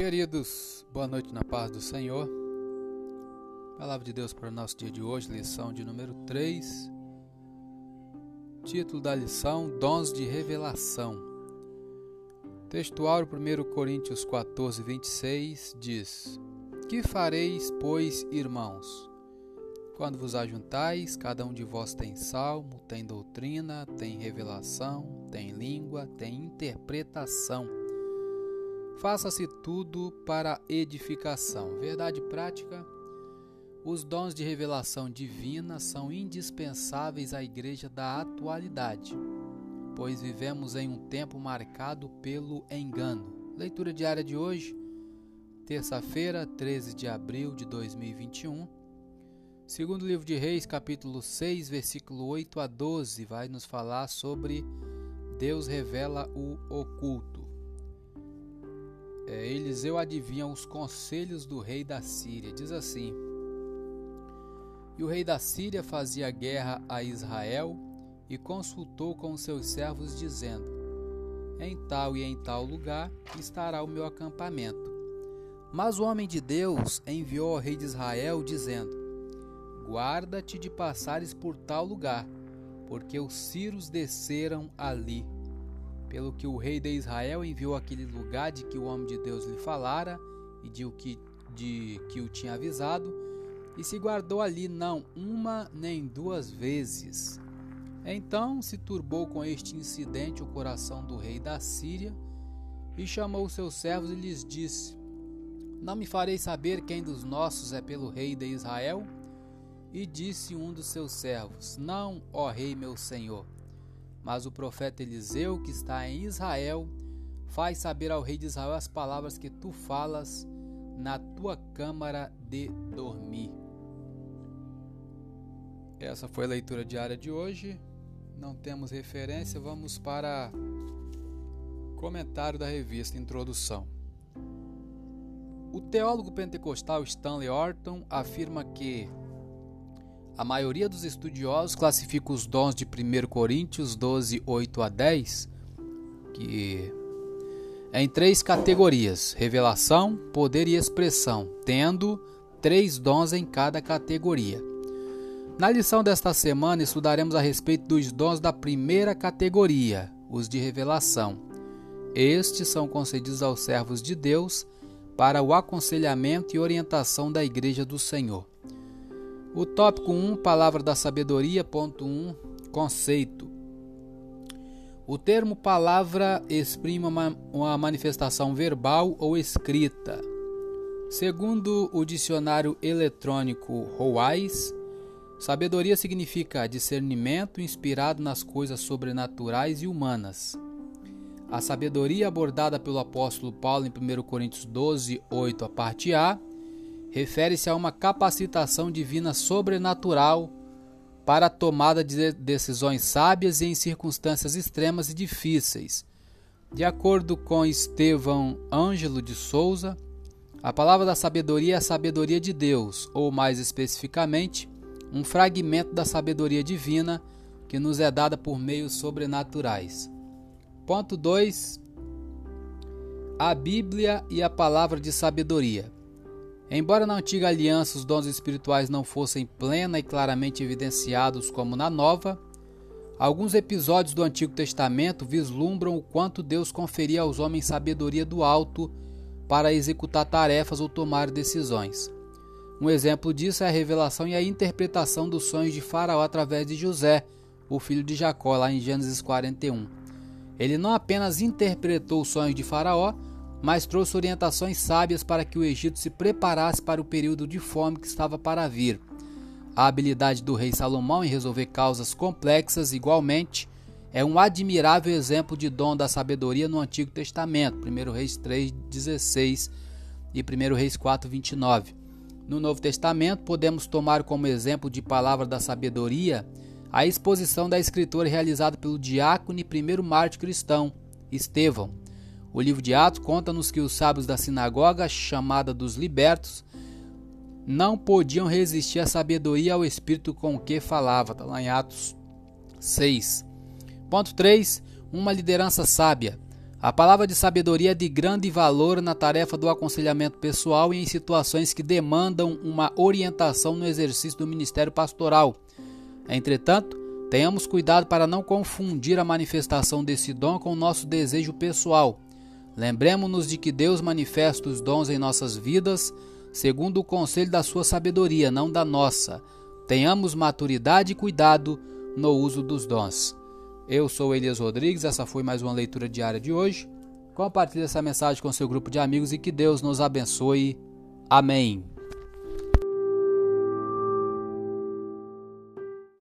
Queridos, boa noite na paz do Senhor. Palavra de Deus para o nosso dia de hoje, lição de número 3. Título da lição: Dons de Revelação. Textual 1 Coríntios 14, 26 diz: Que fareis, pois, irmãos? Quando vos ajuntais, cada um de vós tem salmo, tem doutrina, tem revelação, tem língua, tem interpretação Faça-se tudo para edificação. Verdade prática. Os dons de revelação divina são indispensáveis à igreja da atualidade, pois vivemos em um tempo marcado pelo engano. Leitura diária de hoje, terça-feira, 13 de abril de 2021. Segundo livro de Reis, capítulo 6, versículo 8 a 12, vai nos falar sobre Deus revela o oculto é, Eliseu adivinha os conselhos do rei da Síria. Diz assim: E o rei da Síria fazia guerra a Israel e consultou com seus servos, dizendo: Em tal e em tal lugar estará o meu acampamento. Mas o homem de Deus enviou ao rei de Israel, dizendo: Guarda-te de passares por tal lugar, porque os círios desceram ali pelo que o rei de Israel enviou aquele lugar de que o homem de Deus lhe falara e de o que, de que o tinha avisado, e se guardou ali não uma nem duas vezes. Então se turbou com este incidente o coração do rei da Síria, e chamou seus servos e lhes disse: Não me farei saber quem dos nossos é pelo rei de Israel? E disse um dos seus servos: Não, ó rei meu senhor mas o profeta Eliseu, que está em Israel, faz saber ao rei de Israel as palavras que tu falas na tua câmara de dormir. Essa foi a leitura diária de hoje. Não temos referência, vamos para comentário da revista Introdução. O teólogo pentecostal Stanley Orton afirma que a maioria dos estudiosos classifica os dons de 1 Coríntios 12, 8 a 10, que é em três categorias: revelação, poder e expressão, tendo três dons em cada categoria. Na lição desta semana estudaremos a respeito dos dons da primeira categoria, os de revelação. Estes são concedidos aos servos de Deus para o aconselhamento e orientação da Igreja do Senhor. O tópico 1, palavra da sabedoria, ponto 1, conceito. O termo palavra exprime uma, manifestação verbal ou escrita. Segundo o dicionário eletrônico Howais, sabedoria significa discernimento inspirado nas coisas sobrenaturais e humanas. A sabedoria abordada pelo apóstolo Paulo em 1 Coríntios 12, 8, a parte A, refere-se a uma capacitação divina sobrenatural para a tomada de decisões sábias em circunstâncias extremas e difíceis. De acordo com Estevão Ângelo de Souza, a palavra da sabedoria é a sabedoria de Deus, ou mais especificamente, um fragmento da sabedoria divina que nos é dada por meios sobrenaturais. Ponto 2. A Bíblia e a palavra de sabedoria. Embora na antiga aliança os dons espirituais não fossem plena e claramente evidenciados como na nova, alguns episódios do Antigo Testamento vislumbram o quanto Deus conferia aos homens sabedoria do alto para executar tarefas ou tomar decisões. Um exemplo disso é a revelação e a interpretação dos sonhos de Faraó através de José, o filho de Jacó, lá em Gênesis 41. Ele não apenas interpretou os sonhos de Faraó, mas trouxe orientações sábias para que o Egito se preparasse para o período de fome que estava para vir. A habilidade do rei Salomão em resolver causas complexas, igualmente, é um admirável exemplo de dom da sabedoria no Antigo Testamento, 1 Reis 3:16 e 1 Reis 4:29. No Novo Testamento, podemos tomar como exemplo de palavra da sabedoria a exposição da escritura realizada pelo diácono e primeiro mártir cristão, Estevão. O livro de Atos conta-nos que os sábios da sinagoga, chamada dos libertos, não podiam resistir à sabedoria ao espírito com que falava. Está lá em Atos 6. Ponto 3. Uma liderança sábia. A palavra de sabedoria é de grande valor na tarefa do aconselhamento pessoal e em situações que demandam uma orientação no exercício do ministério pastoral. Entretanto, tenhamos cuidado para não confundir a manifestação desse dom com o nosso desejo pessoal. Lembremos-nos de que Deus manifesta os dons em nossas vidas segundo o conselho da sua sabedoria, não da nossa. Tenhamos maturidade e cuidado no uso dos dons. Eu sou Elias Rodrigues, essa foi mais uma leitura diária de hoje. Compartilhe essa mensagem com seu grupo de amigos e que Deus nos abençoe. Amém.